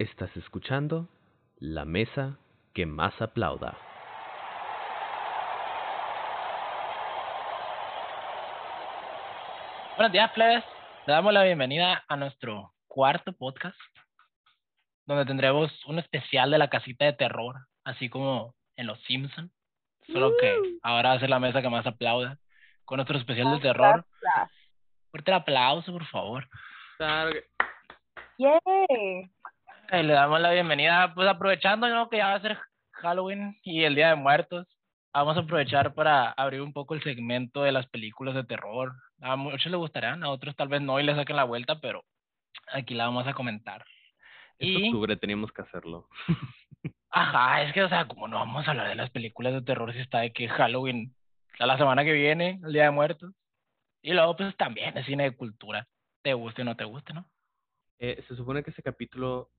Estás escuchando La Mesa que más aplauda. Buenos días, plebes. Le damos la bienvenida a nuestro cuarto podcast, donde tendremos un especial de la casita de terror, así como en Los Simpson. Solo que ahora va a ser la mesa que más aplauda, con nuestro especial de terror. Fuerte el aplauso, por favor. Claro que- Eh, le damos la bienvenida, pues aprovechando ¿no? que ya va a ser Halloween y el Día de Muertos. Vamos a aprovechar para abrir un poco el segmento de las películas de terror. A muchos les gustarán, a otros tal vez no y le saquen la vuelta, pero aquí la vamos a comentar. Es Y, octubre, teníamos que hacerlo. ajá, es que, o sea, como no vamos a hablar de las películas de terror si está de que Halloween a la semana que viene, el Día de Muertos. Y luego, pues también es cine de cultura, te guste o no te guste, ¿no? Eh, se supone que ese capítulo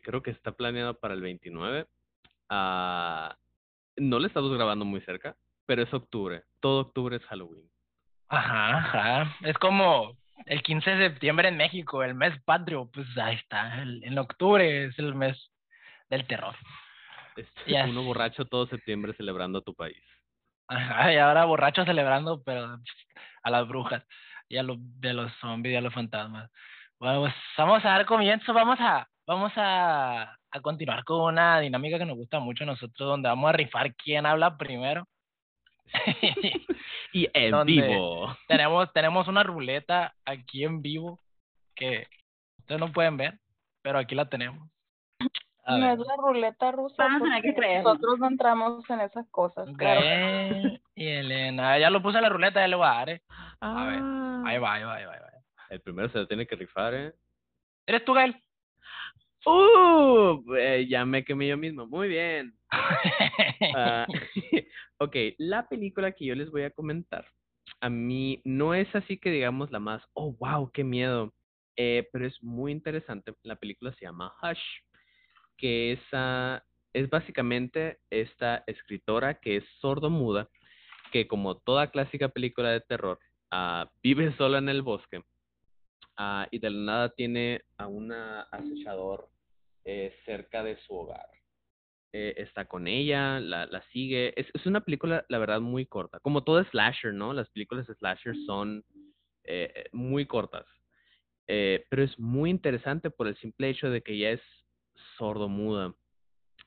creo que está planeado para el 29. Ah, no lo estamos grabando muy cerca, pero es octubre. Todo octubre es Halloween. Ajá, ajá. Es como el 15 de septiembre en México, el mes patrio, pues ahí está. El, en octubre es el mes del terror. Este, Ya Uno borracho todo septiembre celebrando a tu país. Ajá, y ahora borrachos celebrando, pero a las brujas y a los de los zombies y a los fantasmas. Bueno, pues vamos a dar comienzo, vamos a, vamos a, a continuar con una dinámica que nos gusta mucho a nosotros, donde vamos a rifar quién habla primero. Y en vivo. tenemos, tenemos una ruleta aquí en vivo que ustedes no pueden ver, pero aquí la tenemos. A No ver. es la ruleta rusa. Vamos a que creerlo. Nosotros no entramos en esas cosas. Claro. Y Elena, ya lo puse en la ruleta, ya le voy a dar, ¿eh? A ver, Ah. Ahí va, ahí va, ahí va, ahí va. El primero se lo tiene que rifar, ¿eh? ¿Eres tú, Gael? ¡Uh! Eh, ya me quemé yo mismo. Muy bien. Ah, ok, la película que yo les voy a comentar, a mí no es así que digamos la más, oh, wow, qué miedo, eh, pero es muy interesante. La película se llama Hush, que es, ah, es básicamente esta escritora que es sordo-muda, que como toda clásica película de terror, ah, vive sola en el bosque ah, y de la nada tiene a un acechador eh, cerca de su hogar eh, está con ella, la, la sigue. Es, es una película, la verdad, muy corta. Como todo slasher, ¿no? Las películas de slasher son eh, eh, muy cortas. Eh, pero es muy interesante por el simple hecho de que ella es sordomuda.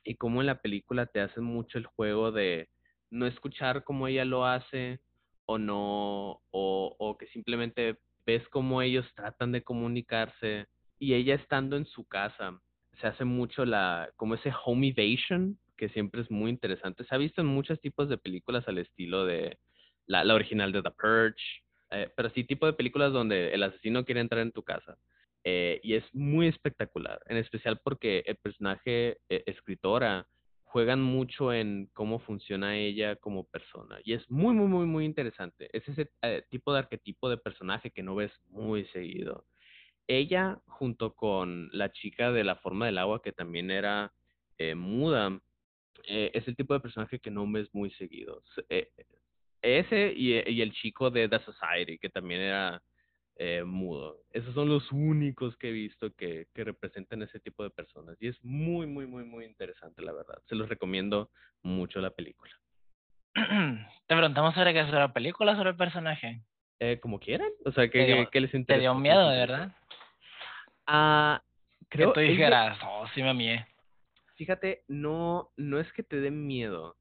Y como en la película te hacen mucho el juego de no escuchar como ella lo hace o no, o, o que simplemente ves cómo ellos tratan de comunicarse y ella estando en su casa se hace mucho la, como ese home evasion, que siempre es muy interesante. Se ha visto en muchos tipos de películas al estilo de la, la original de The Purge, eh, pero sí tipo de películas donde el asesino quiere entrar en tu casa. Eh, y es muy espectacular, en especial porque el personaje eh, escritora juegan mucho en cómo funciona ella como persona. Y es muy, muy, muy, muy interesante. Es ese tipo de arquetipo de personaje que no ves muy seguido ella junto con la chica de la forma del agua que también era eh, muda eh, es el tipo de personaje que no ves muy seguido. Eh, ese y, y el chico de The Society que también era eh, mudo. Esos son los únicos que he visto que, que representan ese tipo de personas y es muy muy muy muy interesante la verdad. Se los recomiendo mucho la película. Te preguntamos sobre qué, sobre la película, sobre el personaje. eh, como quieran o sea Te que, dio- que les Te interesa dio ¿Qué les miedo, de verdad. Ah creo que tú dijeras, oh, sí me mié. Fíjate, no, no es que te dé miedo,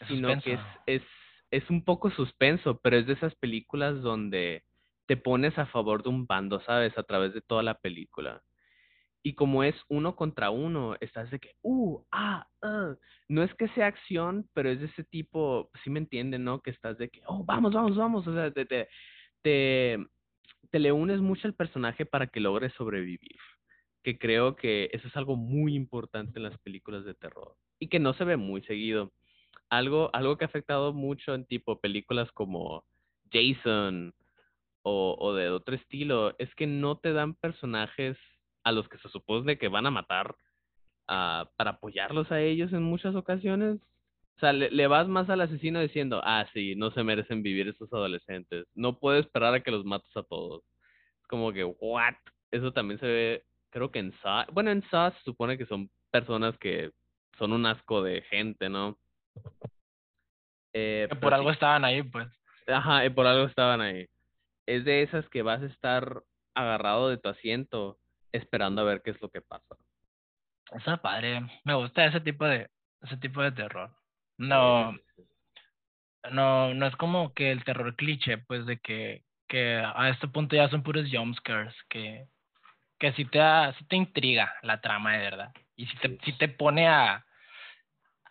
Es sino que es, es, es un poco suspenso, pero es de esas películas donde te pones a favor de un bando, ¿sabes? A través de toda la película. Y como es uno contra uno, estás de que, uh, ah, ah. No es que sea acción, pero es de ese tipo, sí me entienden, ¿no? Que estás de que, oh, vamos, vamos, vamos. O sea, te, te, te, te le unes mucho al personaje para que logre sobrevivir que creo que eso es algo muy importante en las películas de terror y que no se ve muy seguido. Algo, algo que ha afectado mucho en tipo películas como Jason o, o de otro estilo es que no te dan personajes a los que se supone que van a matar ah, para apoyarlos a ellos en muchas ocasiones. O sea, le, le vas más al asesino diciendo, ah, sí, no se merecen vivir estos adolescentes. No puedo esperar a que los mates a todos. Es como que, what? Eso también se ve creo que en Saw, bueno, en Saw se supone que son personas que son un asco de gente, ¿no? Eh, Que por sí, algo estaban ahí, pues. Ajá, y por algo estaban ahí. Es de esas que vas a estar agarrado de tu asiento esperando a ver qué es lo que pasa. Está padre. Me gusta ese tipo de, ese tipo de terror. No, no, no es como que el terror cliché, pues, de que, que a este punto ya son puros jumpscares, que, que sí te, da- sí te intriga la trama de verdad. Y si te, sí te pone a,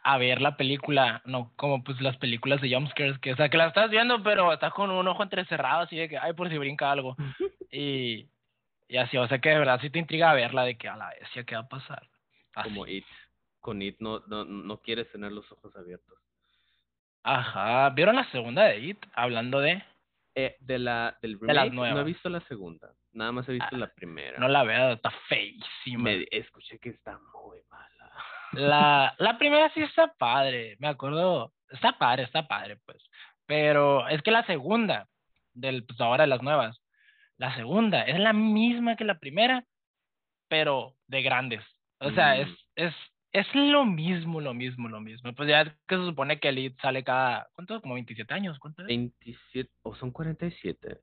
a ver la película, no como pues las películas de jumpscares, que o sea, que la estás viendo, pero estás con un ojo entrecerrado, así de que, ay, por si brinca algo. Y, y así, o sea que de verdad sí te intriga verla, de que a la bestia, ¿qué va a pasar? Así. Como It. Con It no, no, no quieres tener los ojos abiertos. Ajá, ¿vieron la segunda de It? Hablando de, Eh, de la, del De remake, no he visto la segunda. Nada más he visto Ah, la primera. no la veo, está feísima. Me escuché que está muy mala. La, la primera sí está padre, me acuerdo, está padre, está padre, pues. Pero es que la segunda, del, pues ahora de las nuevas, la segunda es la misma que la primera, pero de grandes. O sea, Mm. es, es, es lo mismo, lo mismo, lo mismo. Pues ya es que se supone que Elite sale cada, ¿cuánto? Como 27 años, ¿cuánto es? 27, o son 47.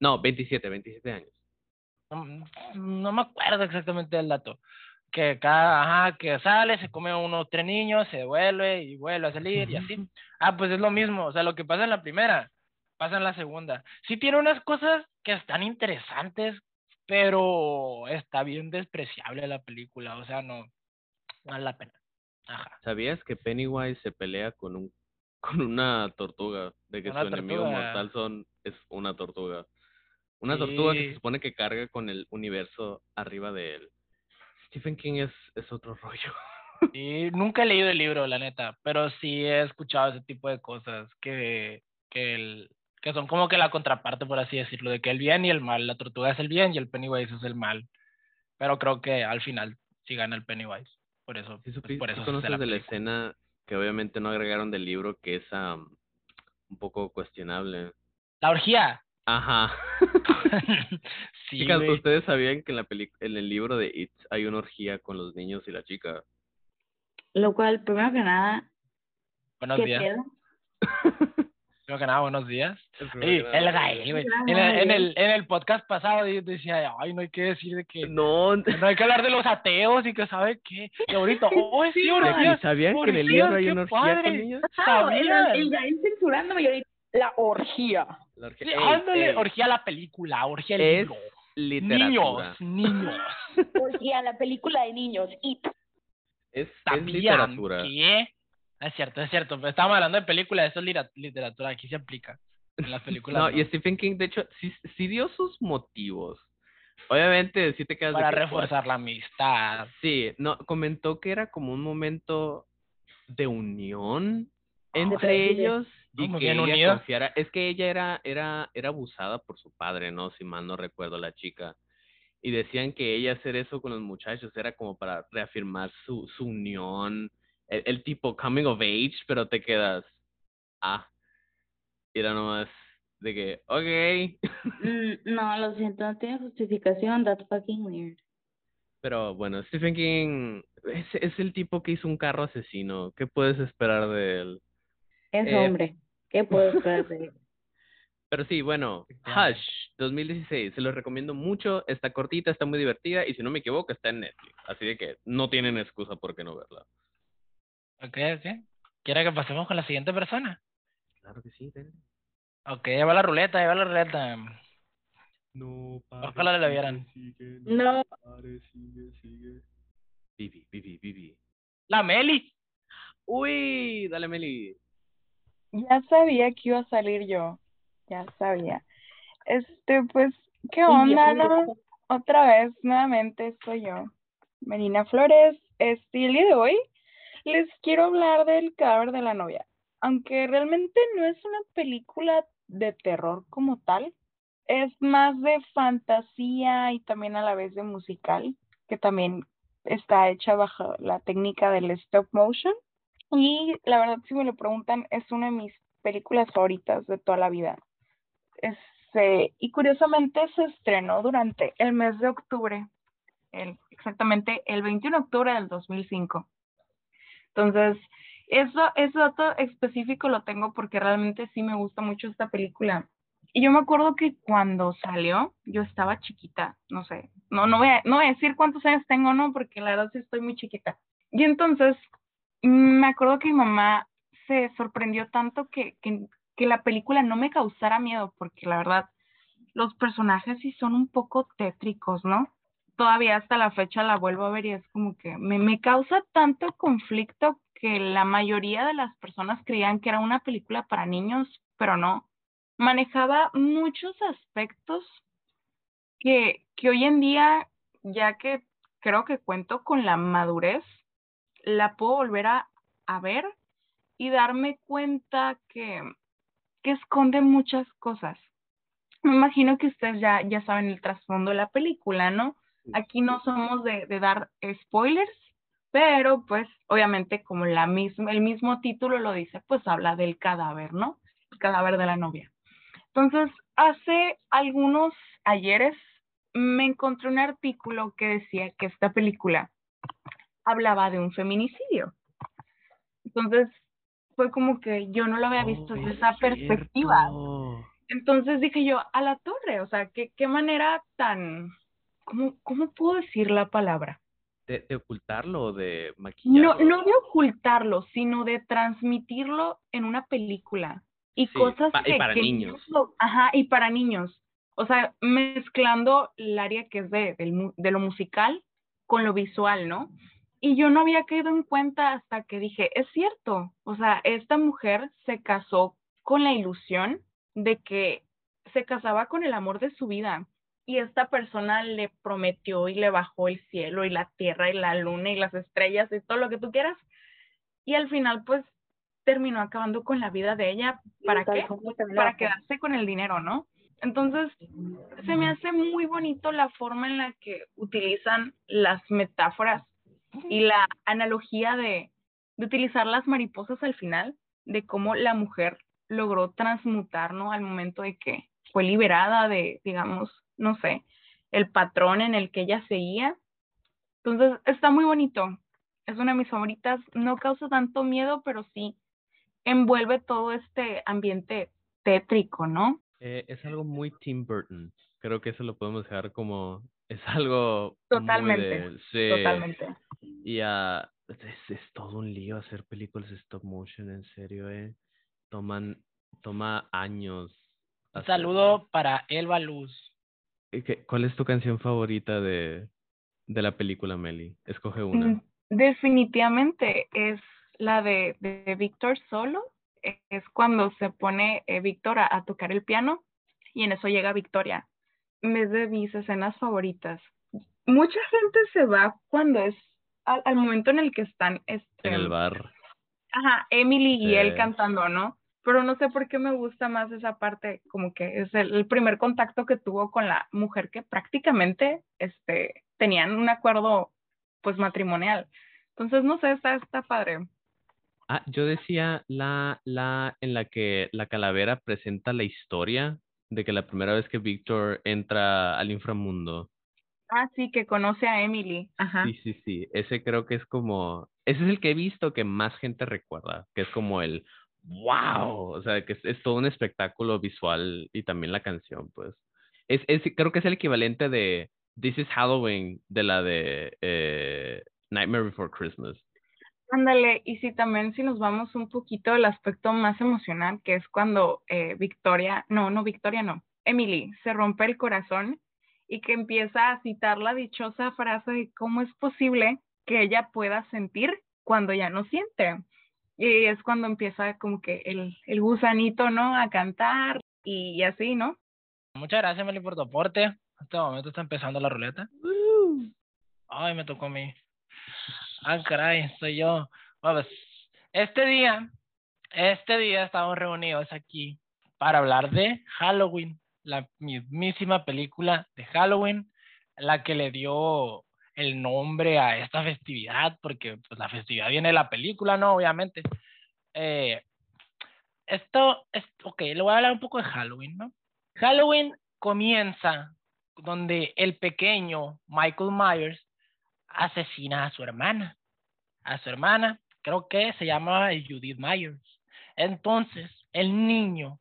No, 27, 27 años. no, no me acuerdo exactamente del dato. Que cada, ajá, que sale, se come unos tres niños, se vuelve y vuelve a salir y así. Ah, pues es lo mismo, o sea, lo que pasa en la primera, pasa en la segunda. Sí tiene unas cosas que están interesantes, pero está bien despreciable la película, o sea, no vale la pena. Ajá. ¿Sabías que Pennywise se pelea con un con una tortuga? De que Una su enemigo mortal son es una tortuga. Una tortuga que Sí. se supone que carga con el universo arriba de él. Stephen King es, es otro rollo. Y nunca he leído el libro, la neta, pero sí he escuchado ese tipo de cosas que, que, el, que son como que la contraparte, por así decirlo, de que el bien y el mal, la tortuga es el bien y el Pennywise es el mal. Pero creo que al final sí gana el Pennywise. Por eso, ¿Sí, pues, supiste- por sí eso se conoces la de la escena que obviamente no agregaron del libro que es am, un poco cuestionable? La orgía. Ajá. sí, Chicas. ¿ustedes sabían que en, la peli en el libro de It hay una orgía con los niños y la chica? Lo cual, primero que nada, Buenos ¿qué días. pedo? Primero que nada, buenos días. Ey, el Gael, güey. En el, en, el, en el podcast pasado decía, ay, no hay que decir de que No, no hay que hablar de los ateos y que sabe qué. Y ahorita, oh, sí, Sí, orgías. ¿sabían que en el libro hay qué una orgía padre. con niños? El, ¿Sabías? el Gael censurándome y ahorita la orgía. La orgía- Sí, Ey, ándale, ey, orgía la película, orgía el Es libro. literatura. Niños, niños. Orgía, la película de niños. It. Es, es ¿Sabían literatura. que? Es cierto, es cierto. Pero estábamos hablando de películas, eso es literatura, aquí se aplica. En las películas. No, no. y Stephen King, de hecho, sí, sí dio sus motivos. Obviamente, sí te quedas de Para que, reforzar la amistad. Sí, no, comentó que era como un momento de unión entre Pero- ellos y que bien ella unido. confiara. Es que ella era, era, era abusada por su padre, ¿no? Si mal no recuerdo la chica. Y decían que ella hacer eso con los muchachos era como para reafirmar su, su unión, el, el tipo coming of age, pero te quedas, ah, y era nomás de que, ok. Mm, No, lo siento, no tiene justificación. That's fucking weird. Pero bueno, Stephen King es, es el tipo que hizo un carro asesino. ¿Qué puedes esperar de él? Es Eh, hombre. ¿Qué puedo esperar de él? Pero sí, bueno. Hush 2016, se los recomiendo mucho, está cortita, está muy divertida y si no me equivoco está en Netflix, así de que no tienen excusa por qué no verla. Ok, ok. ¿Quiere que pasemos con la siguiente persona? Claro que sí, denle. Ok, lleva la ruleta, lleva la ruleta. No, Ojalá la vieran. No. pare, sigue, sigue. Vivi, Vivi, Vivi. La Meli. Uy, dale Meli. Ya sabía que iba a salir yo. Ya sabía. Este, pues, ¿qué onda, no? Otra vez, nuevamente, soy yo, Melina Flores. Este, y el día de hoy les quiero hablar del cadáver de la novia. Aunque realmente no es una película de terror como tal, es más de fantasía y también a la vez de musical, que también está hecha bajo la técnica del stop motion. Y la verdad, si me lo preguntan, es una de mis películas favoritas de toda la vida. Este, y curiosamente se estrenó durante el mes de octubre. el, exactamente el 21 de octubre del 2005. Entonces, eso, ese dato específico lo tengo porque realmente sí me gusta mucho esta película. Y yo me acuerdo que cuando salió, yo estaba chiquita, no sé, no, no, voy a, no voy a decir cuántos años tengo, no, porque la verdad sí estoy muy chiquita. Y entonces, me acuerdo que mi mamá se sorprendió tanto que, que, que la película no me causara miedo, porque la verdad, los personajes sí son un poco tétricos, ¿no? Todavía hasta la fecha la vuelvo a ver y es como que me, me causa tanto conflicto que la mayoría de las personas creían que era una película para niños, pero no. Manejaba muchos aspectos que, que hoy en día, ya que creo que cuento con la madurez, la puedo volver a, a ver y darme cuenta que, que esconde muchas cosas. Me imagino que ustedes ya, ya saben el trasfondo de la película, ¿no? Aquí no somos de, de dar spoilers, pero pues obviamente como la misma, el mismo título lo dice, pues habla del cadáver, ¿no? El cadáver de la novia. Entonces, hace algunos ayeres me encontré un artículo que decía que esta película hablaba de un feminicidio. Entonces, fue como que yo no lo había visto Oh, desde es esa perspectiva. Entonces dije yo, a la torre, o sea, qué, qué manera tan, ¿cómo, ¿cómo puedo decir la palabra? ¿De, de ocultarlo o de No, maquillarlo? no de ocultarlo, sino de transmitirlo en una película. Y Sí, cosas pa- y que, para que niños. ajá, y para niños. O sea, mezclando el área que es de, del de lo musical con lo visual, ¿no? Y yo no había caído en cuenta hasta que dije, es cierto, o sea, esta mujer se casó con la ilusión de que se casaba con el amor de su vida y esta persona le prometió y le bajó el cielo y la tierra y la luna y las estrellas y todo lo que tú quieras y al final pues terminó acabando con la vida de ella ¿para qué? Pues, para quedarse con el dinero ¿no? entonces se me hace muy bonito la forma en la que utilizan las metáforas y la analogía de, de utilizar las mariposas al final, de cómo la mujer logró transmutar, ¿no? Al momento de que fue liberada de, digamos, no sé, el patrón en el que ella seguía. Entonces, está muy bonito. Es una de mis favoritas. No causa tanto miedo, pero sí envuelve todo este ambiente tétrico, ¿no? Eh, es algo muy Tim Burton. Creo que eso lo podemos dejar como... Es algo Totalmente, muy de... Sí. Totalmente. Y ah, es, es todo un lío hacer películas stop motion, en serio, eh. Toman, toma años. Un saludo para Elba Luz. Eh, ¿qué- ¿Cuál es tu canción favorita de, de la película, Meli? Escoge una. Mm, Definitivamente es la de, de Víctor solo. e- Es cuando se pone eh, Víctor a, a tocar el piano y en eso llega Victoria. Es de mis escenas favoritas. Mucha gente se va cuando es al, al momento en el que están este, En el bar. Ajá, Emily y él cantando, ¿no? Pero no sé por qué me gusta más esa parte, como que es el, el primer contacto que tuvo con la mujer que prácticamente este, tenían un acuerdo pues matrimonial. Entonces, no sé, está, está padre. Ah, yo decía la, la en la que la calavera presenta la historia de que la primera vez que Víctor entra al inframundo. Ah, sí, que conoce a Emily. Ajá. Sí, sí, sí. Ese creo que es como, ese es el que he visto que más gente recuerda, que es como el wow, o sea, que es, todo un espectáculo visual y también la canción, pues. Es, es, creo que es el equivalente de This is Halloween de la de eh, Nightmare Before Christmas. Ándale, y sí, también si nos vamos un poquito al aspecto más emocional, que es cuando eh, Victoria, no, no, Victoria no, Emily se rompe el corazón y que empieza a citar la dichosa frase de cómo es posible que ella pueda sentir cuando ya no siente. Y es cuando empieza como que el, el gusanito, ¿no? A cantar y, así, ¿no? Muchas gracias, Meli, por tu aporte. En este momento está empezando la ruleta. Ay, me tocó a mí. Ah, caray, soy yo. Bueno, pues, este día, este día estamos reunidos aquí para hablar de Halloween, la mismísima película de Halloween, la que le dio el nombre a esta festividad, porque pues la festividad viene de la película, ¿no? Obviamente. Eh, esto, es, ok, le voy a hablar un poco de Halloween, ¿no? Halloween comienza donde el pequeño Michael Myers asesina a su hermana. A su hermana, creo que se llamaba Judith Myers. Entonces, el niño,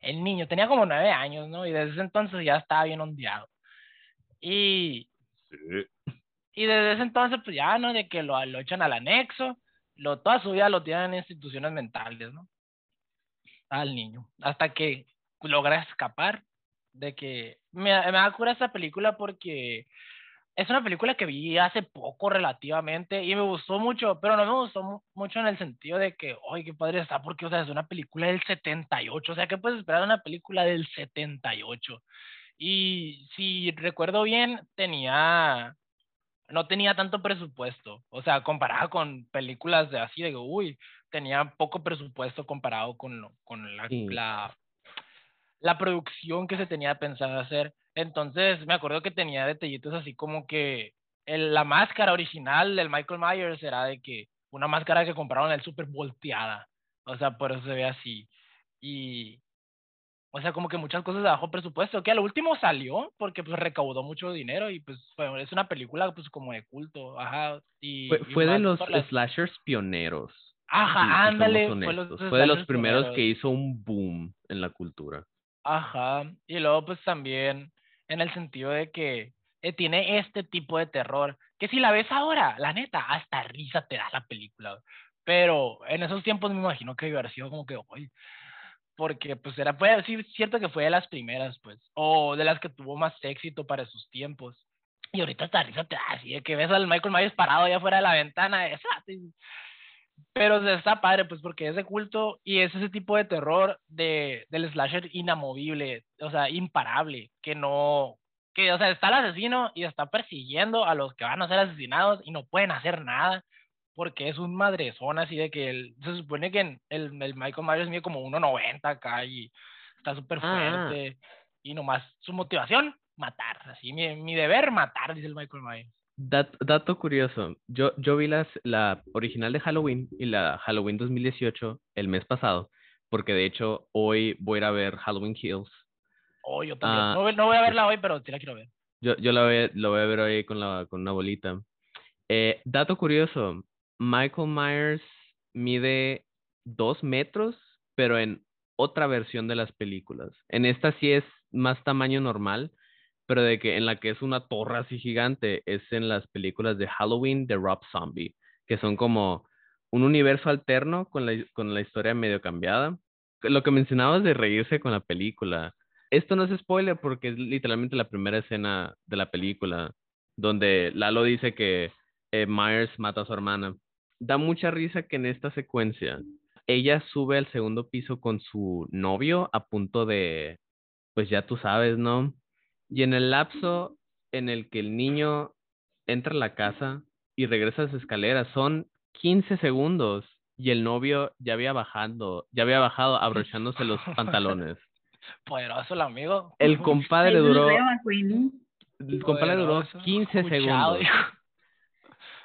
el niño tenía como nueve años, ¿no? Y desde ese entonces ya estaba bien ondeado. Y, y desde ese entonces, pues ya, ¿no? De que lo, lo echan al anexo, lo, toda su vida lo tienen en instituciones mentales, ¿no? Al niño. Hasta que logra escapar de que me, me da cura esa película porque es una película que vi hace poco relativamente y me gustó mucho, pero no me gustó mucho en el sentido de que, oye, qué padre está, porque, o sea, es una película del 78, o sea, ¿qué puedes esperar de una película del 78? Y si recuerdo bien, tenía, no tenía tanto presupuesto, o sea, comparado con películas de así, de uy, tenía poco presupuesto comparado con, con la, la, la producción que se tenía pensado hacer. Entonces me acuerdo que tenía detallitos así como que el, la máscara original del Michael Myers era de que una máscara que compraron en el super volteada. O sea, por eso se ve así. Y, o sea, como que muchas cosas de bajo presupuesto, que al último salió porque pues recaudó mucho dinero y pues fue, es una película pues como de culto, ajá. Y, fue, fue de los slashers pioneros. Ajá, ándale. Fue, fue de los primeros que hizo un boom en la cultura. Ajá, y luego pues también en el sentido de que eh, tiene este tipo de terror, que si la ves ahora, la neta, hasta risa te da la película. Pero en esos tiempos me imagino que hubiera sido como que, hoy porque pues era, puede decir cierto que fue de las primeras, pues, o de las que tuvo más éxito para sus tiempos. Y ahorita hasta risa te da, así que ves al Michael Myers parado allá afuera de la ventana, pero está padre, pues, porque es de culto y es ese tipo de terror de, del slasher inamovible, o sea, imparable, que no, que, o sea, está el asesino y está persiguiendo a los que van a ser asesinados y no pueden hacer nada porque es un madrezón así de que el, se supone que el, el Michael Myers mide como 1.90 acá y está súper ah. fuerte y nomás su motivación, matar, así, mi, mi deber, matar, dice el Michael Myers. dato curioso, yo, yo vi las, la original de Halloween y la Halloween 2018 el mes pasado, porque de hecho hoy voy a ir a ver Halloween Kills. Oh, yo también. Ah, no, no, voy a verla hoy, pero sí la quiero ver. Yo, yo la voy, lo voy a ver hoy con, la, con una bolita. Eh, dato curioso, Michael Myers mide dos metros, pero en otra versión de las películas. En esta sí es más tamaño normal, pero de que en la que es una torre así gigante es en las películas de Halloween de Rob Zombie, que son como un universo alterno con la, con la historia medio cambiada. Lo que mencionabas de reírse con la película. Esto no es spoiler porque es literalmente la primera escena de la película, donde Lalo dice que eh, Myers mata a su hermana da mucha risa que en esta secuencia ella sube al segundo piso con su novio a punto de, pues ya tú sabes, ¿no? Y en el lapso en el que el niño entra a la casa y regresa a las escaleras, son 15 segundos y el novio ya había bajado, ya había bajado abrochándose los pantalones. Poderoso el amigo. El compadre duró. El compadre duró 15 segundos.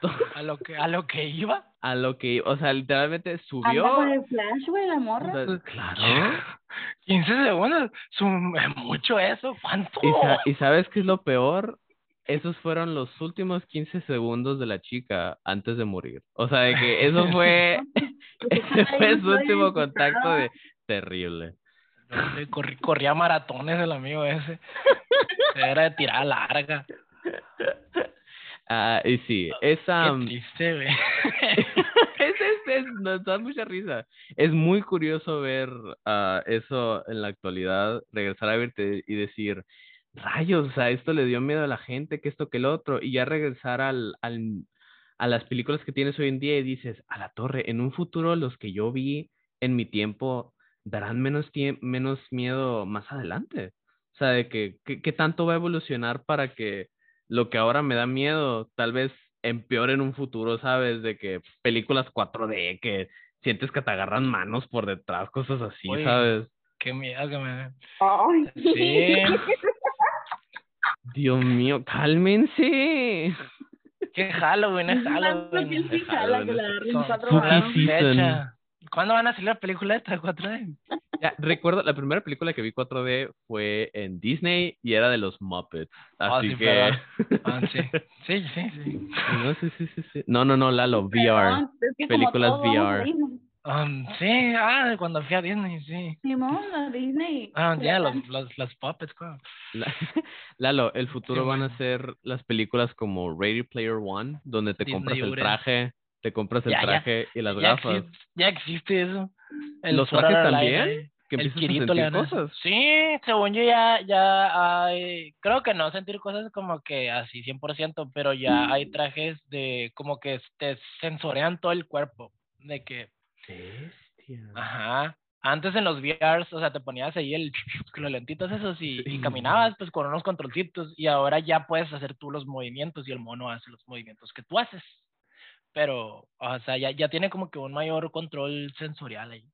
a lo que a lo que iba. A lo que o sea literalmente subió. Con flash güey la morra. Pues, claro. 15 segundos es mucho eso cuánto y, sabes qué es lo peor esos fueron los últimos 15 segundos de la chica antes de morir. O sea de que eso fue ese fue su último contacto de terrible. Corría maratones el amigo ese. Era de tirada larga Ah, y sí, esa... Güey. es, es, nos da mucha risa. Es muy curioso ver uh, eso en la actualidad, regresar a verte y decir, rayos, o sea, esto le dio miedo a la gente, que esto, que el otro, y ya regresar al, al, a las películas que tienes hoy en día y dices, a la torre, en un futuro los que yo vi en mi tiempo darán menos, menos miedo más adelante. O sea, de que, que tanto va a evolucionar para que lo que ahora me da miedo, tal vez empeore en un futuro, ¿sabes? De que películas 4D, que sientes que te agarran manos por detrás, cosas así, ¿sabes? Qué miedo que me... Ay. Sí. Dios mío, cálmense. Qué Halloween es Halloween. Es Halloween. ¿Cuándo van a salir las películas estas 4D? Ya, recuerdo, la primera película que vi 4D fue en Disney y era de los Muppets. Ah, Así sí, que. Ah, sí. Sí, sí, sí. no, sí, sí, sí, sí. No, no, no, Lalo, VR. Perdón, es que como películas VR. Um, sí, ah, cuando fui a Disney, sí. Simón, a Disney. Ah, ya, Ya. los, los, los puppets, claro. La- Lalo, el futuro van a ser las películas como Ready Player One, donde te Disney compras el traje, te compras el Ya, ya. traje y las ya, gafas. existe, ya existe eso. El ¿Los trajes también? Que el empiezas a Kirito le cosas. Sí, según yo ya, ya hay, creo que no sentir cosas como que así 100%, pero ya hay trajes de como que te sensorean todo el cuerpo, de que, Bestia. ajá, antes en los VRs, o sea, te ponías ahí el, los lentitos esos y, y caminabas pues con unos controlcitos y ahora ya puedes hacer tú los movimientos y el mono hace los movimientos que tú haces, pero, o sea, ya, ya tiene como que un mayor control sensorial ahí.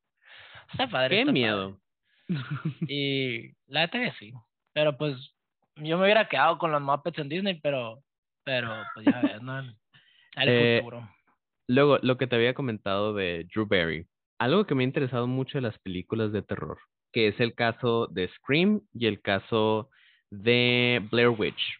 Está padre. Qué está padre. miedo. Y la neta que sí. Pero pues yo me hubiera quedado con los Muppets en Disney, pero, pero pues ya ves, ¿no? El Eh, futuro. Luego, lo que te había comentado de Drew Barry. Algo que me ha interesado mucho de las películas de terror, que es el caso de Scream y el caso de Blair Witch.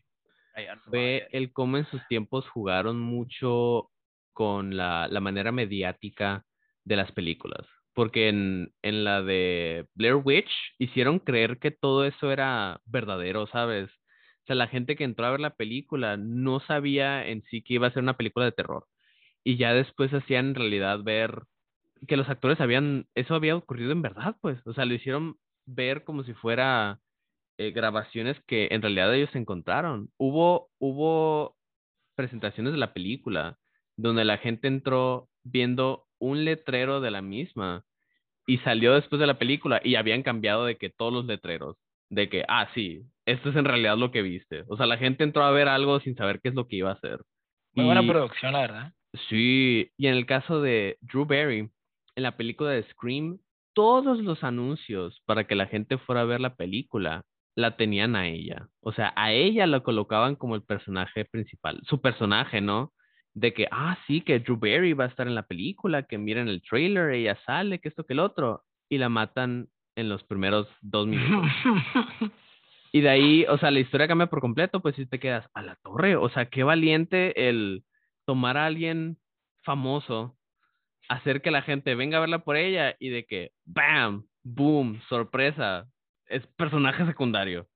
Ay, ya no fue el cómo en sus tiempos jugaron mucho con la, la manera mediática de las películas. Porque en, en la de Blair Witch hicieron creer que todo eso era verdadero, ¿sabes? O sea, la gente que entró a ver la película no sabía en sí que iba a ser una película de terror. Y ya después hacían en realidad ver que los actores habían, eso había ocurrido en verdad, pues. O sea, lo hicieron ver como si fuera eh, grabaciones que en realidad ellos encontraron. Hubo, hubo presentaciones de la película donde la gente entró viendo un letrero de la misma y salió después de la película y habían cambiado de que todos los letreros, de que, ah, sí, esto es en realidad lo que viste. O sea, la gente entró a ver algo sin saber qué es lo que iba a hacer. Muy buena producción, la verdad. Sí, y en el caso de Drew Barry, en la película de Scream, todos los anuncios para que la gente fuera a ver la película la tenían a ella. O sea, a ella la colocaban como el personaje principal, su personaje, ¿no? De que, ah, sí, que Drew Barry va a estar en la película, que miren el trailer, ella sale, que esto, que el otro, y la matan en los primeros dos minutos. Y de ahí, o sea, la historia cambia por completo, pues si te quedas a la torre. O sea, qué valiente el tomar a alguien famoso, hacer que la gente venga a verla por ella y de que, ¡bam! ¡Boom! ¡Sorpresa! Es personaje secundario.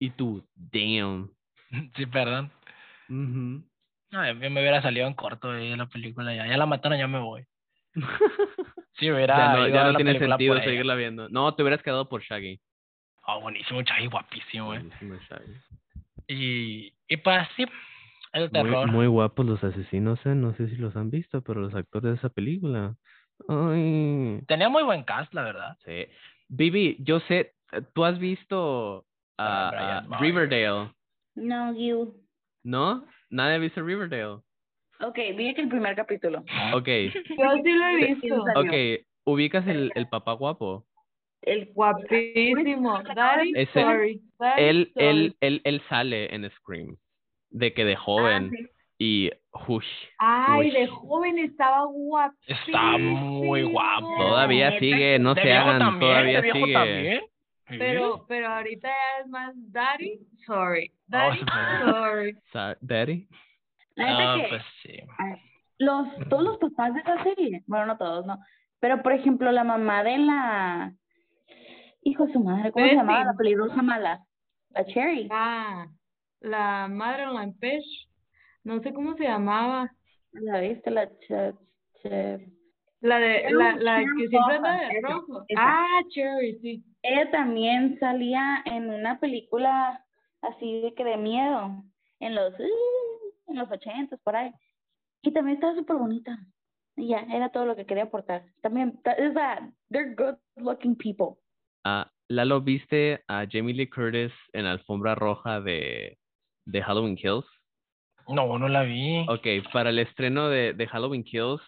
Y tú, ¡damn! sí, perdón. No, a mí me hubiera salido en corto ahí la película ya. Ya la mataron, ya me voy. Sí, hubiera ya no, ya no tiene sentido seguirla viendo. No, te hubieras quedado por Shaggy. Ah, buenísimo, Chay, guapísimo, eh. Buenísimo Shaggy. Y, y pues sí, el terror. muy guapos los asesinos, ¿eh? No sé si los han visto, pero los actores de esa película. Ay. Tenía muy buen cast, la verdad. Sí. Vivi, yo sé, tú has visto Maher. Riverdale, No, you. ¿no? Nadie ha visto Riverdale. Ok, vi que el primer capítulo. Ok, Yo sí lo he visto. ok. ¿Ubicas el, el papá guapo? El Guapísimo. Daddy, Ese- sorry. Daddy, Él, sorry. él, él, él sale en Scream. De que de joven. Ah, sí. Y, ush, Ay, Uy. de joven estaba guapísimo. Está muy guapo. todavía sigue, no se hagan, también, todavía sigue. también. Pero, pero ahorita ya es más daddy, sorry. No, Daddy, sorry. Daddy. La Ah, que pues sí. los, todos los papás de esa serie, bueno, no todos, no, pero por ejemplo la mamá de la, hijo de su madre, ¿cómo se llamaba la peligrosa mala? La Cherry. Ah, la Madeline Fish. No sé cómo se llamaba. ¿La viste? La che, che- La de, la, la Cherry que siempre anda de rojo. esa. Ah, Cherry, sí. Ella también salía en una película así de que de miedo, en los, uh, en los ochentas, por ahí. Y también estaba súper bonita. Y ya, era todo lo que quería aportar. También, ta- o sea, they're good looking people. Ah, Lalo, ¿viste a Jamie Lee Curtis en la alfombra roja de, de Halloween Kills? No, no la vi. Ok, para el estreno de, de Halloween Kills,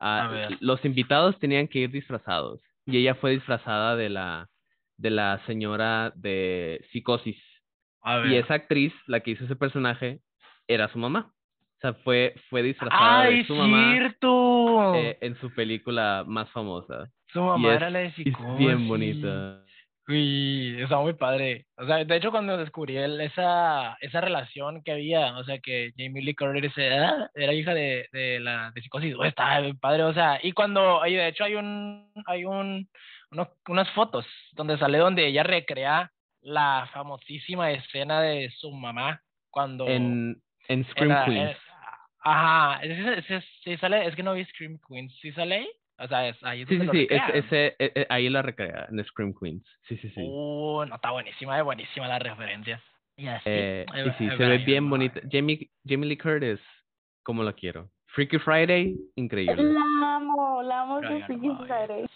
ah, A ver. los invitados tenían que ir disfrazados y ella fue disfrazada de la, de la señora de Psicosis. A ver. Y esa actriz, la que hizo ese personaje, era su mamá. O sea, fue, fue disfrazada ¡Ay, de su mamá cierto! eh, en su película más famosa. Su mamá era la de psicosis. bien bonita. Uy, está muy padre. O sea, de hecho cuando descubrí el- esa, esa relación que había, o sea, que Jamie Lee Curtis era, era hija de, de la de psicosis, estaba bien padre, o sea, y cuando, y de hecho hay un, hay un, unos, unas fotos donde sale donde ella recrea la famosísima escena de su mamá cuando En, en Scream la- Queens. en- ajá, ese, ese- sí sale, es que no vi Scream Queens, ¿sí sale ahí? O sea, es, ahí es Sí, sí, sí, es- ese, e- e- ahí la recrea, en Scream Queens. Sí, sí, sí. Uh, no, está buenísima, es buenísima la referencia. Y así. Eh, y va- sí, se ve bien bonita. Jamie, Jamie Lee Curtis, como la quiero. Freaky Friday, increíble. La amo, la amo. Friday.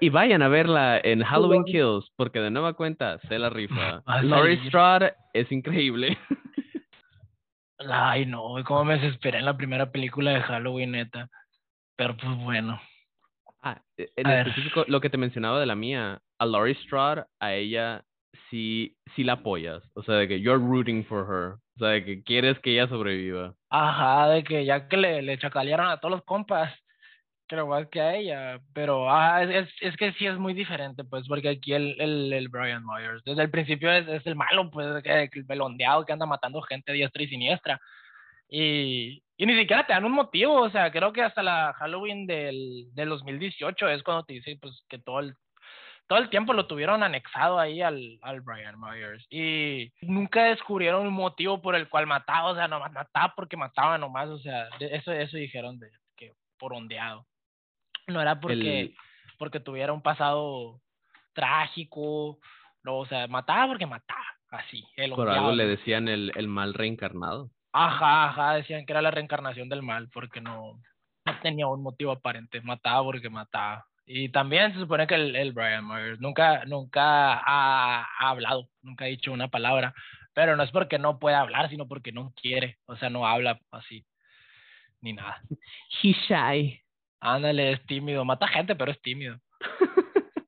Y vayan a verla en Halloween. Kills, porque de nueva cuenta se la rifa. Laurie. Strode es increíble. Ay, no, cómo me desesperé en la primera película de Halloween, neta. Pero pues bueno. Ah, e- en A ver. específico, lo que te mencionaba de la mía, a Laurie Strode, a ella sí, sí la apoyas. O sea, de que you're rooting for her. O sea, de que quieres que ella sobreviva. Ajá, de que ya que le, le chacalearon a todos los compas, creo más que a ella. Pero es, es, que sí es muy diferente, pues, porque aquí el, el, el Brian Myers, desde el principio es, es el malo, pues, el belondeado que anda matando gente diestra y siniestra. Y, y ni siquiera te dan un motivo, o sea, creo que hasta la Halloween del, del 2018 es cuando te dicen, pues, que todo el, todo el tiempo lo tuvieron anexado ahí al, al Brian Myers. Y nunca descubrieron un motivo por el cual mataba, o sea, nomás mataba porque mataba nomás, o sea, eso, eso dijeron de que por ondeado. No era porque, El- porque tuviera un pasado trágico, no, o sea, mataba porque mataba, así, el Por algo le decían el, el mal reencarnado. Ajá, ajá, decían que era la reencarnación del mal porque no, no tenía un motivo aparente, mataba porque mataba. Y también se supone que el, el Brian Myers nunca, nunca ha, ha hablado, nunca ha dicho una palabra, pero no es porque no pueda hablar, sino porque no quiere, o sea, no habla así, ni nada. He's shy. Ándale, es tímido, mata gente, pero es tímido.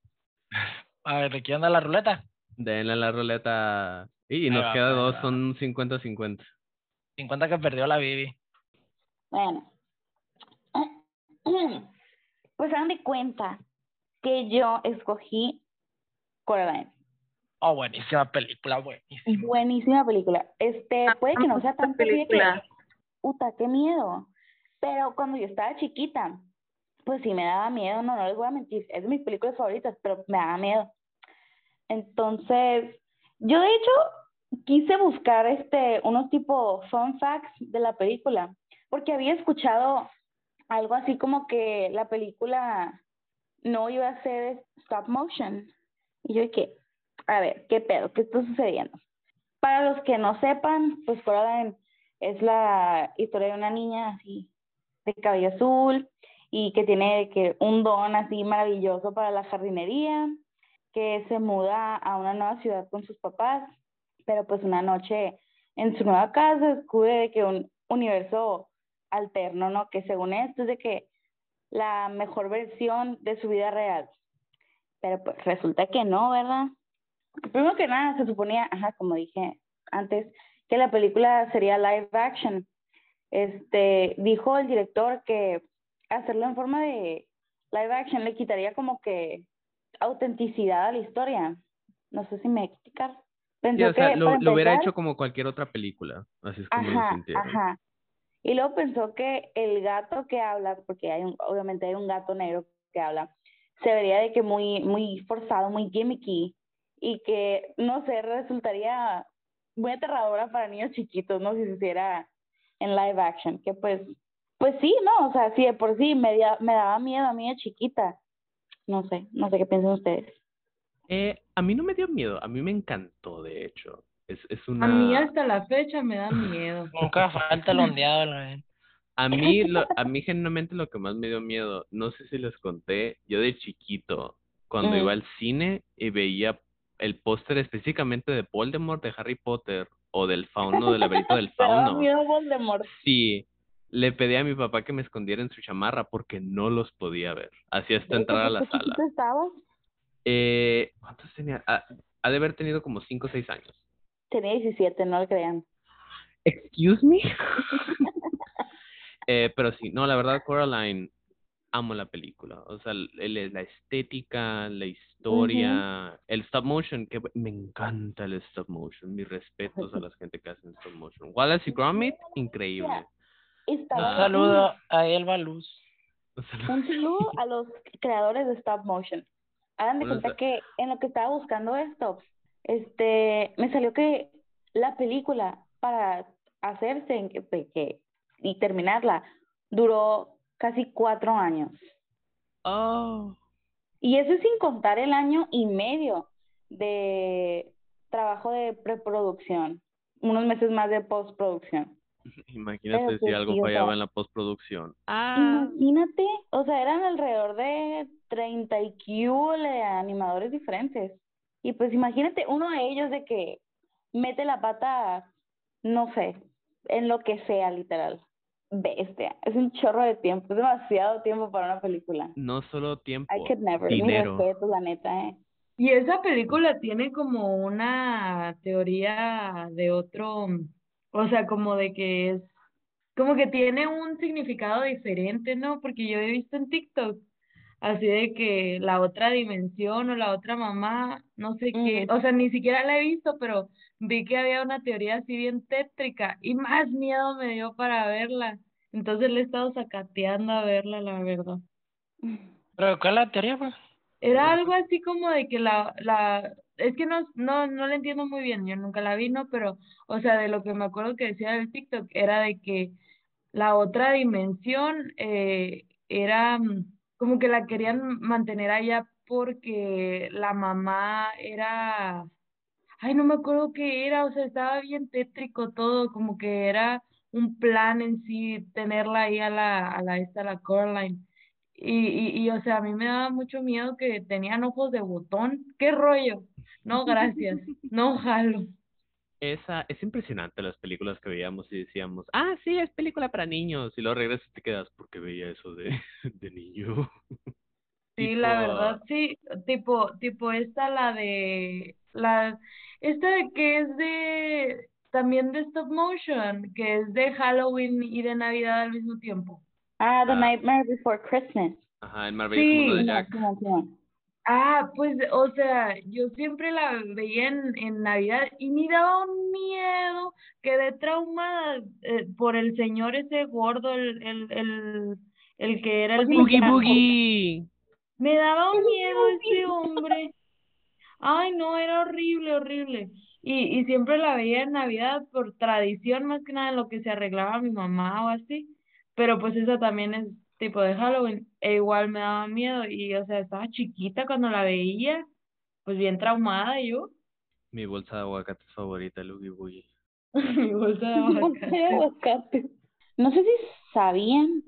A ver, ¿de quién anda la ruleta? Denle la ruleta. Y Ahí nos va, queda dos, va. son 50-50. 50 que perdió la Bibi. Bueno. Pues hagan de cuenta que yo escogí Coraline. Oh, buenísima película, buenísima. Buenísima película. Este, puede que no sea tan película. puta, qué miedo. Pero cuando yo estaba chiquita, pues sí me daba miedo, no, no les voy a mentir, es de mis películas favoritas, pero me daba miedo. Entonces, yo de hecho quise buscar este unos tipo fun facts de la película, porque había escuchado algo así como que la película no iba a ser stop motion. Y yo dije, a ver, ¿qué pedo? ¿Qué está sucediendo? Para los que no sepan, pues Coraline es la historia de una niña así de cabello azul y que tiene que un don así maravilloso para la jardinería, que se muda a una nueva ciudad con sus papás, pero pues una noche en su nueva casa descubre de que un universo alterno, ¿no? Que según esto es de que la mejor versión de su vida real. Pero pues resulta que no, ¿verdad? Primero que nada, se suponía, ajá, como dije antes, que la película sería live action. Este, dijo el director que hacerlo en forma de live action le quitaría como que autenticidad a la historia. No sé si me explicar. Sí, Pensó o sea, que lo, lo hubiera hecho como cualquier otra película. Así es como lo Ajá, sintieron. ajá. Y luego pensó que el gato que habla, porque hay un, obviamente hay un gato negro que habla, se vería de que muy, muy forzado, muy gimmicky, y que, no sé, resultaría muy aterradora para niños chiquitos, ¿no? Si se hiciera en live action, que pues, pues sí, ¿no? O sea, sí, de por sí me, da- me daba miedo a mí de chiquita. No sé, no sé qué piensan ustedes. Eh, a mí no me dio miedo, a mí me encantó, de hecho. Es, es una... A mí hasta la fecha me da miedo. Nunca falta el ondeado, la A mí, lo, a mí genuinamente lo que más me dio miedo, no sé si les conté, yo de chiquito, cuando Mm. iba al cine y veía el póster específicamente de Voldemort de Harry Potter o del fauno, del laberinto del fauno, miedo Voldemort. sí, le pedí a mi papá que me escondiera en su chamarra porque no los podía ver, así hasta entrar a la ¿Qué sala. estabas? Eh, ¿cuántos tenía? Ah, ha de haber tenido como 5 o 6 años. Tenía 17, no lo crean. Excuse me. eh, pero sí, no, la verdad, Coraline, amo la película. O sea, la estética, la historia, el stop motion, que me encanta el stop motion. Mis respetos a la gente que hace stop motion. Wallace y Gromit, increíble. Estaba Un saludo a Elba Luz. Un saludo a los creadores de stop motion. Hagan de cuenta que en lo que estaba buscando esto, este, me salió que la película para hacerse en que, de que- y terminarla duró casi cuatro años. Oh, Y eso es sin contar el año y medio de trabajo de preproducción, unos meses más de postproducción. imagínate si pues algo sí, o fallaba sea, en la postproducción. Ah, Imagínate, o sea, eran alrededor de 30 y de animadores diferentes. Y pues imagínate uno de ellos de que mete la pata, no sé, en lo que sea, literal. Bestia, es un chorro de tiempo, es demasiado tiempo para una película. no solo tiempo, I could never, dinero. respeto, la neta, eh. Y esa película tiene como una teoría de otro, o sea, como de que es, como que tiene un significado diferente, ¿no? Porque yo he visto en TikTok así de que la otra dimensión o la otra mamá, no sé qué, o sea, ni siquiera la he visto, pero vi que había una teoría así bien tétrica y más miedo me dio para verla. Entonces le he estado sacateando a verla, la verdad. ¿Pero cuál es la teoría, pues? Era algo así como de que la, la, es que no, no, no la entiendo muy bien, yo nunca la vi, ¿no? Pero, o sea, de lo que me acuerdo que decía del TikTok era de que la otra dimensión eh, era mm, como que la querían mantener allá porque la mamá era, ay, no me acuerdo qué era, o sea, estaba bien tétrico todo, como que era un plan en sí tenerla ahí a la, a la, esta, la Coraline. Y, y, y, o sea, a mí me daba mucho miedo que tenían ojos de botón. ¿Qué rollo? No, gracias. No jalo. Esa, es impresionante las películas que veíamos y decíamos, ah, sí, es película para niños. Y luego regresas y te quedas, porque veía eso de, de niño? Sí, la verdad, sí. Tipo, tipo esta, la de, la, esta de que es de, también de stop motion, que es de Halloween y de Navidad al mismo tiempo. Ah, The Ah. Nightmare Before Christmas. Ajá, el maravilloso mundo de. Jack. Ah, pues, o sea, yo siempre la veía en, en Navidad y me daba un miedo, quedé traumada eh, por el señor ese gordo, el, el, el, el que era el Boogie villano. Boogie. Me daba un miedo ese hombre. Ay, no, era horrible, horrible. Y, y siempre la veía en Navidad por tradición, más que nada en lo que se arreglaba mi mamá o así. Pero pues esa también es tipo de Halloween. E igual me daba miedo. Y, o sea, estaba chiquita cuando la veía. Pues bien traumada yo. Mi bolsa de aguacates favorita, el Oogie Boogie. Mi bolsa de de aguacate. No sé si sabían,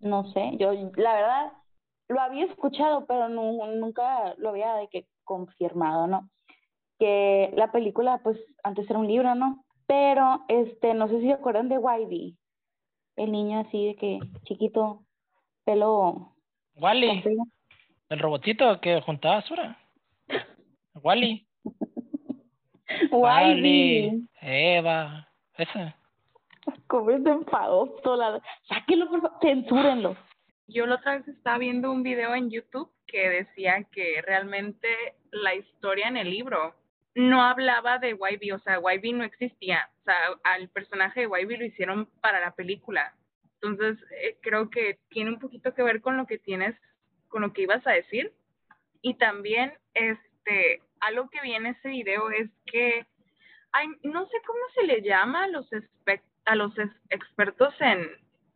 no sé, yo la verdad lo había escuchado, pero nu- nunca lo había de que confirmado, ¿no? Que la película, pues, antes era un libro, ¿no? Pero, este, no sé si se acuerdan de Whitey, el niño así de que chiquito, pelo Wally, el robotito que juntaba basura. Wally. Whitey, Eva, ese. cómo es de enfadoso, la... sáquenlo, por favor, censúrenlo. Yo la otra vez estaba viendo un video en YouTube que decía que realmente la historia en el libro no hablaba de YB, o sea, YB no existía, o sea, al personaje de YB lo hicieron para la película. Entonces, eh, creo que tiene un poquito que ver con lo que tienes, con lo que ibas a decir. Y también, este, algo que vi en ese video es que, no sé cómo se le llama a los, a los ex- expertos en,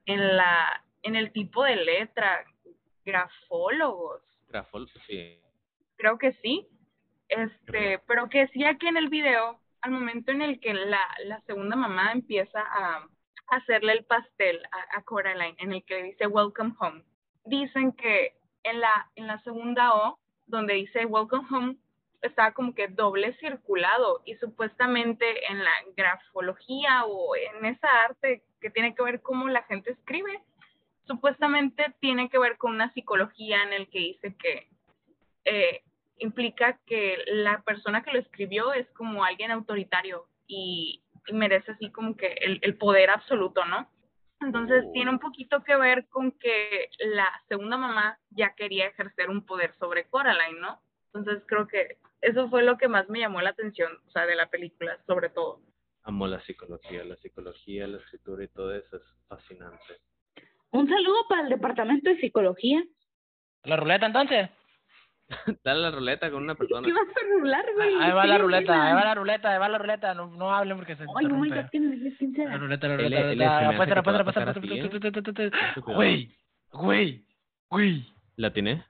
en la en el tipo de letra, grafólogos, Grafol, sí. creo que sí. Este, pero que decía que en el video, al momento en el que la, la segunda mamá empieza a hacerle el pastel a, a Coraline, en el que dice Welcome Home, dicen que en la, en la segunda O, donde dice Welcome Home, está como que doble circulado y supuestamente en la grafología o en esa arte que tiene que ver cómo la gente escribe, supuestamente tiene que ver con una psicología en el que dice que eh, implica que la persona que lo escribió es como alguien autoritario y merece así como que el, el poder absoluto, ¿no? Entonces Oh. tiene un poquito que ver con que la segunda mamá ya quería ejercer un poder sobre Coraline, ¿no? Entonces creo que eso fue lo que más me llamó la atención, o sea, de la película, sobre todo. Amo la psicología, la psicología, la escritura y todo eso es fascinante. Un saludo para el departamento de psicología. ¿La ruleta entonces? Dale la ruleta con una persona. ¿Qué vas a rular, Ahí güey? ahí va la ruleta, ahí va la ruleta, ahí va la ruleta. No, no hablen porque se Ay, oh my. God. ¿Quién será? La ruleta, la ruleta, que Apuesta, apuesta, apuesta. Güey, güey, güey. ¿La tiene?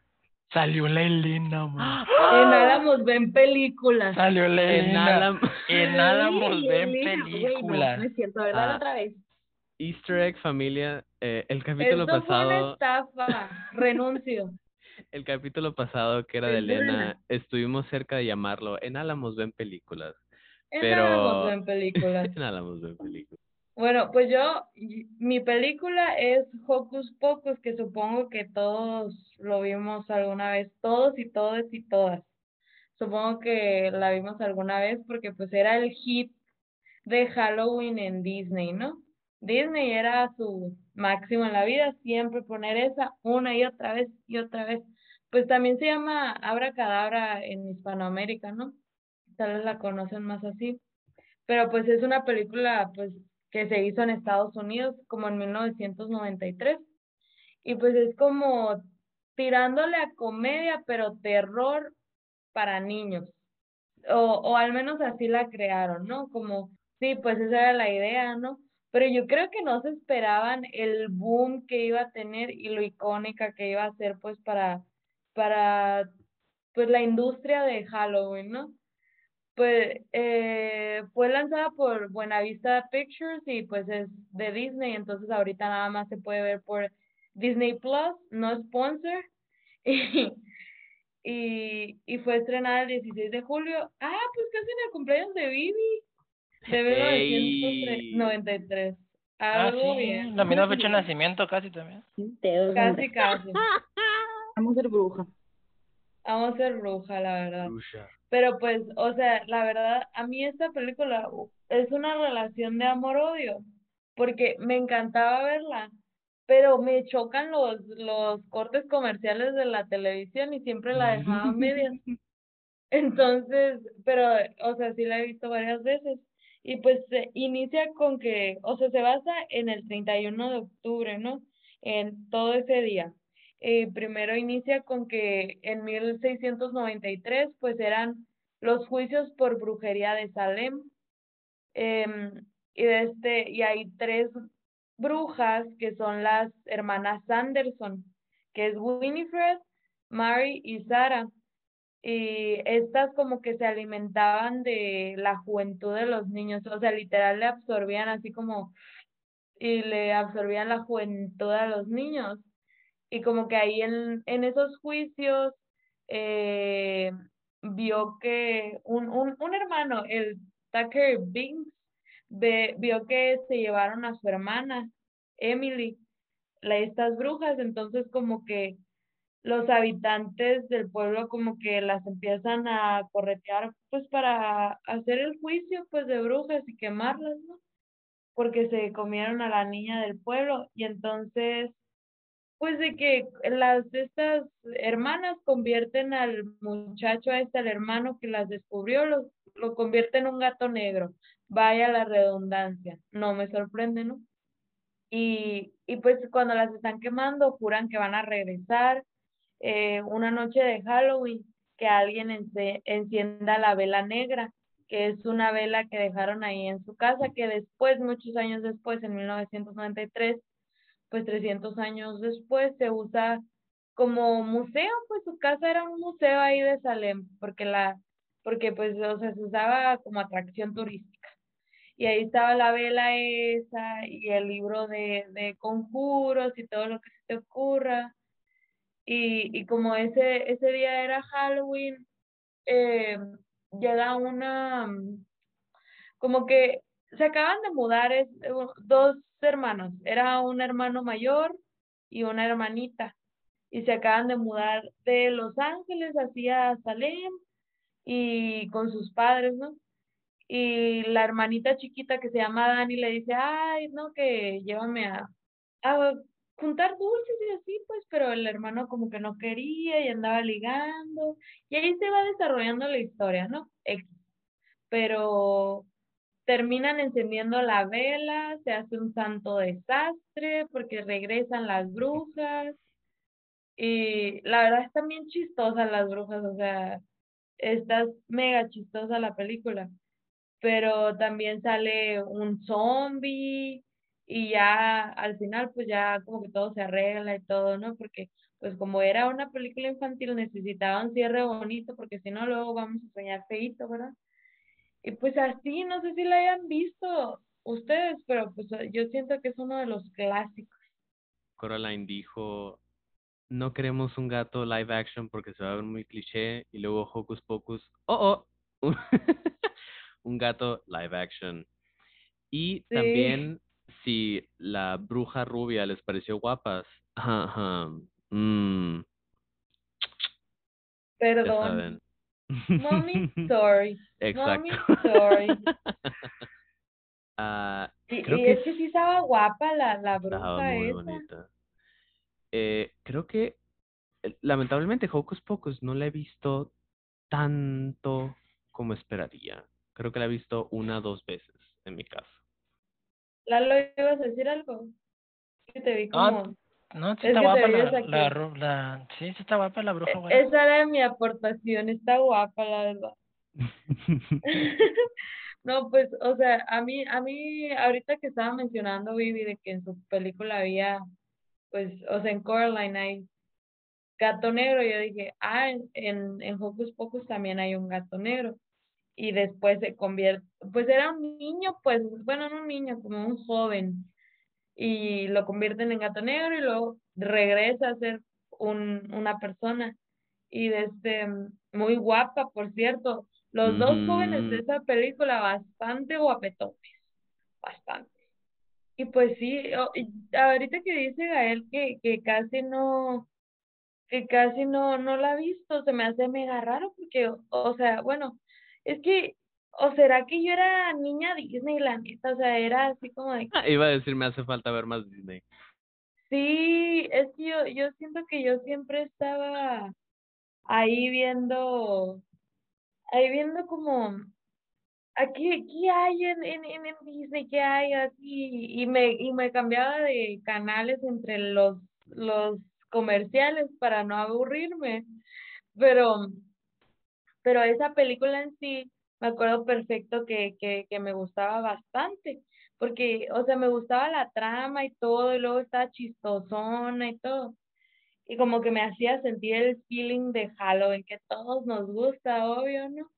Salió la Elena, man. En Álamos ven películas. Salió la En Elena. En Álamos ven no, películas. No, es cierto, ¿verdad? Ah. Otra vez. Easter egg familia, eh, el capítulo Esto fue una pasado, estafa. Renuncio. El capítulo pasado que era de. Elena, estuvimos cerca de llamarlo En Álamos ven películas. En Pero- Álamos ven películas. En Álamos ven películas. Bueno, pues yo, mi película es Hocus Pocus, que supongo que todos lo vimos alguna vez, todos y todas y todas. Supongo que la vimos alguna vez porque pues era el hit de Halloween en Disney, ¿no? Disney era su máximo en la vida, siempre poner esa una y otra vez y otra vez. Pues también se llama Abracadabra en Hispanoamérica, ¿no? Tal vez la conocen más así. Pero pues es una película pues que se hizo en Estados Unidos como en 1993 y pues es como tirándole a comedia pero terror para niños o, o al menos así la crearon, ¿no? Como sí, pues esa era la idea, ¿no? Pero yo creo que no se esperaban el boom que iba a tener y lo icónica que iba a ser pues para para pues la industria de Halloween, ¿no? Pues eh, fue lanzada por Buenavista Pictures y pues es de Disney, entonces ahorita nada más se puede ver por Disney Plus, no sponsor. Y, y, y fue estrenada el 16 de julio. Ah, pues casi en el cumpleaños de Bibi, de Ey. 1993. Ah, sí, bien. la misma fecha de nacimiento casi también. Casi, casi. Vamos a ser bruja. Vamos a ser bruja, la verdad. Pero pues, o sea, la verdad, a mí esta película es una relación de amor-odio, porque me encantaba verla, pero me chocan los, los cortes comerciales de la televisión y siempre la dejaba a medias. Entonces, pero, o sea, sí la he visto varias veces. Y pues se inicia con que, o sea, se basa en el 31 de octubre, ¿no? En todo ese día. Eh, primero inicia con que en 1693, pues eran los juicios por brujería de Salem. Em, y, de este, y hay tres brujas que son las hermanas Sanderson, que es Winifred, Mary y Sarah. Y estas como que se alimentaban de la juventud de los niños, o sea, literal le absorbían así como, y le absorbían la juventud a los niños. Y como que ahí en, en esos juicios eh, vio que un, un, un hermano, el Tucker Binks, vio que se llevaron a su hermana, Emily, la, estas brujas, entonces como que los habitantes del pueblo como que las empiezan a corretear pues para hacer el juicio pues de brujas y quemarlas, ¿no? Porque se comieron a la niña del pueblo y entonces pues de que las estas hermanas convierten al muchacho a este, al hermano que las descubrió, lo, lo convierte en un gato negro. Vaya la redundancia, no me sorprende, ¿no? Y, y pues cuando las están quemando, juran que van a regresar eh, una noche de Halloween, que alguien encienda la vela negra, que es una vela que dejaron ahí en su casa, que después, muchos años después, en 1993, pues 300 años después, se usa como museo, pues su casa era un museo ahí de Salem, porque la, porque pues, o se usaba como atracción turística. Y ahí estaba la vela esa y el libro de, de conjuros y todo lo que se te ocurra. Y, y como ese, ese día era Halloween, eh, llega una, como que se acaban de mudar eh, dos hermanos, era un hermano mayor y una hermanita, y se acaban de mudar de Los Ángeles hacia Salem y con sus padres, ¿no? Y la hermanita chiquita que se llama Dani le dice, ay, no, que llévame a, a juntar dulces y así, pues, pero el hermano como que no quería y andaba ligando. Y ahí se va desarrollando la historia, ¿no? Pero terminan encendiendo la vela, se hace un santo desastre porque regresan las brujas. Y la verdad están bien chistosas las brujas, o sea, está mega chistosa la película. Pero también sale un zombie y ya al final pues ya como que todo se arregla y todo, ¿no? Porque pues como era una película infantil necesitaba un cierre bonito porque si no luego vamos a soñar feito, ¿verdad? Y pues así, no sé si la hayan visto ustedes, pero pues yo siento que es uno de los clásicos. Coraline dijo, no queremos un gato live action porque se va a ver muy cliché y luego Hocus Pocus, oh, oh, un gato live action. Y Sí. también si la bruja rubia les pareció guapas, ajá, mm, Perdón. Mommy, sorry. Exacto. Mommy, sorry. Ah, Y, Creo y que es que sí estaba guapa la, la estaba bruja muy esa. bonita. Eh, creo que eh, lamentablemente Hocus Pocus no la he visto tanto como esperaría. Creo que la he visto una o dos veces en mi caso. Lalo, ¿ibas a decir algo? Que te vi Ah, como... No, sí Es está guapa la, la, la, sí, sí está guapa la bruja. Esa era mi aportación, está guapa, la verdad. No, pues, o sea, a mí, a mí, ahorita que estaba mencionando Vivi de que en su película había, pues, o sea, en Coraline hay gato negro, yo dije, ah, en, en, en Hocus Pocus también hay un gato negro. Y después se convierte, pues era un niño, pues, bueno, no un niño, como un joven. Y lo convierten en gato negro y luego regresa a ser un, una persona. Y desde, muy guapa, por cierto. Los dos jóvenes de esa película bastante guapetones, bastante. Y pues sí, ahorita que dice Gael que, que casi no, que casi no, no la ha visto, se me hace mega raro porque, o sea, bueno, es que, o será que yo era niña Disney, la neta, o sea, era así como de, Ah, Iba a decir, me hace falta ver más Disney. sí, es que yo, yo siento que yo siempre estaba ahí viendo, ahí viendo como, aquí, ¿qué hay en, en, en en Disney? ¿Qué hay así? Y me, y me cambiaba de canales entre los, los comerciales para no aburrirme. Pero, pero esa película en sí, me acuerdo perfecto que, que, que me gustaba bastante. Porque, o sea, me gustaba la trama y todo, y luego estaba chistosona y todo. Y como que me hacía sentir el feeling de Halloween, que todos nos gusta, obvio, ¿no?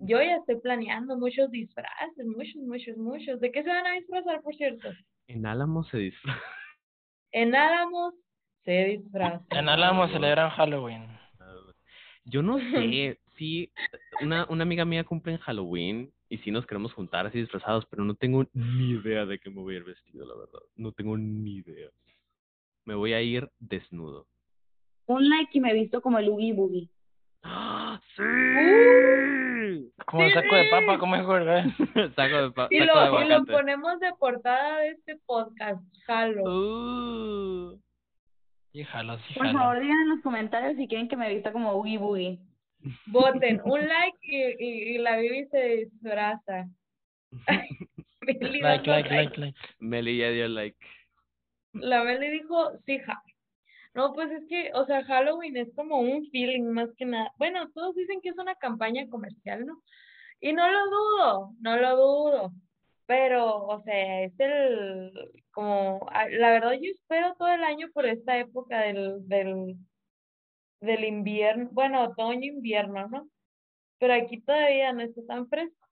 Yo ya estoy planeando muchos disfraces, muchos, muchos, muchos. ¿De qué se van a disfrazar, por cierto? En Álamo se disfraza. En Álamos se disfrazan. En Álamo celebran Halloween. Yo no sé, sí, una, una amiga mía cumple en Halloween y sí nos queremos juntar así disfrazados, pero no tengo ni idea de qué me voy a ir vestido, la verdad. No tengo ni idea. Me voy a ir desnudo. Un like y me he visto como el Oogie Boogie. ¡Ah, sí! Como el saco de papa, como dijo el Gael. saco de, pa- Y lo, y lo aguacate. ponemos de portada de este podcast, Halo. Uh, Sí, jalo, sí, Por jalo. favor, digan en los comentarios si quieren que me vista como Oogie Boogie. Voten un like y, y, y la Bibi se disfraza. Meli Like, like, like, like. Meli ya dio like. La Meli dijo, sí, ja. No, pues es que, o sea, Halloween es como un feeling más que nada. Bueno, todos dicen que es una campaña comercial, ¿no? Y no lo dudo, no lo dudo. Pero, o sea, es el, como, a- la verdad yo espero todo el año por esta época del, del, del invierno, bueno, otoño, invierno, ¿no? Pero aquí todavía no está tan fresco.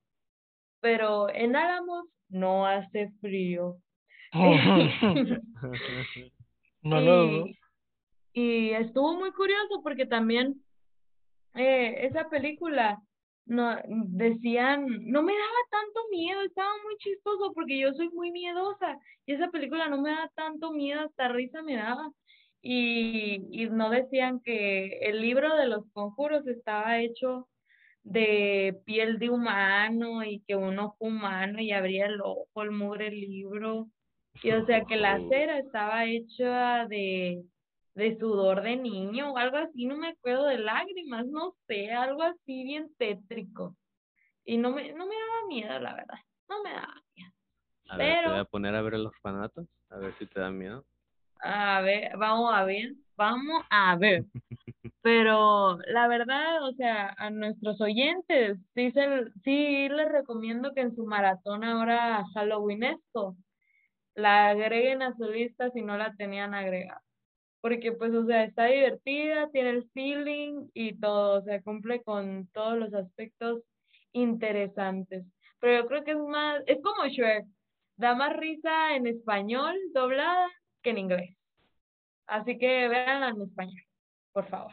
Pero en Álamos no hace frío. no lo dudo. Y, y estuvo muy curioso porque también eh, esa película no decían, no me daba tanto miedo, estaba muy chistoso porque yo soy muy miedosa y esa película no me da tanto miedo, hasta risa me daba. Y, y no decían que el libro de los conjuros estaba hecho de piel de humano y que un ojo humano y abría el ojo, el mugre libro. Y o sea que la cera estaba hecha de, de sudor de niño o algo así, no me acuerdo de lágrimas, no sé, algo así bien tétrico. Y no me, no me daba miedo, la verdad, no me daba miedo. A ver, te voy Pero- a poner a ver el orfanato, a ver si te da miedo. A ver, vamos a ver, vamos a ver. Pero la verdad, o sea, a nuestros oyentes, sí, se, sí les recomiendo que en su maratón ahora Halloweenesco la agreguen a su lista si no la tenían agregada. Porque pues, o sea, está divertida, tiene el feeling y todo, o sea, cumple con todos los aspectos interesantes. Pero yo creo que es más, es como Shrek, da más risa en español doblada que en inglés. Así que véanla en español, por favor.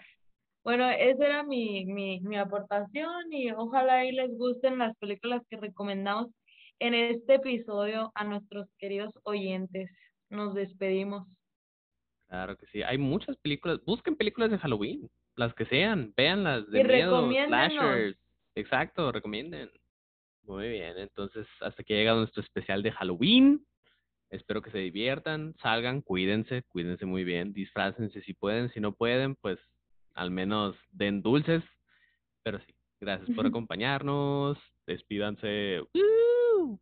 Bueno, esa era mi, mi, mi aportación y ojalá y les gusten las películas que recomendamos en este episodio a nuestros queridos oyentes. Nos despedimos. Claro que sí. Hay muchas películas. Busquen películas de Halloween. Las que sean. Véanlas de Y miedo, slashers. Exacto, recomienden. Muy bien. Entonces, hasta que llega nuestro especial de Halloween. Espero que se diviertan. Salgan, cuídense. Cuídense muy bien. Disfrácense si pueden. Si no pueden, pues al menos den dulces. Pero sí. Gracias por acompañarnos. Despídanse. ¡Woo!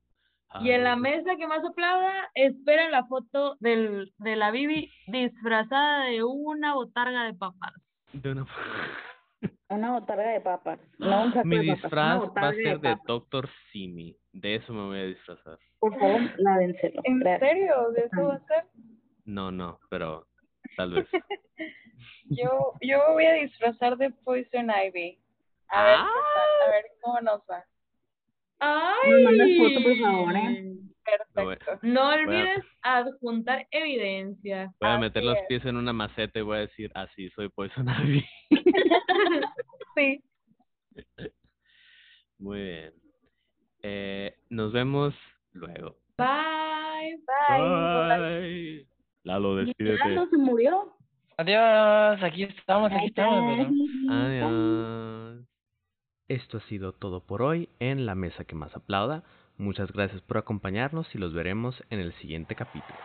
Y en la mesa que más aplauda, esperen la foto del, de la Bibi disfrazada de una botarga de papas. de una- Una botarga de papas. No un saco Mi de papas, una disfraz va a ser de papas. Doctor Simi. De eso me voy a disfrazar. Por favor, lávenselo. ¿En Gracias. serio? ¿De eso va a ser? No, no, pero tal vez. Yo, yo me voy a disfrazar de Poison Ivy. A ver, tal, a ver cómo nos va. ¡Ay! Me mandas foto, por favor, ¿eh? Perfecto. No olvides adjuntar evidencia. Voy a Así meter los es. pies en una maceta y voy a decir, así soy Poison Ivy. Sí. Muy bien. Eh, nos vemos luego. Bye. Bye. Bye. Lalo, despídete. Lalo se murió. Adiós, aquí estamos, aquí estamos. Adiós. Esto ha sido todo por hoy en La Mesa que más aplauda. Muchas gracias por acompañarnos y los veremos en el siguiente capítulo.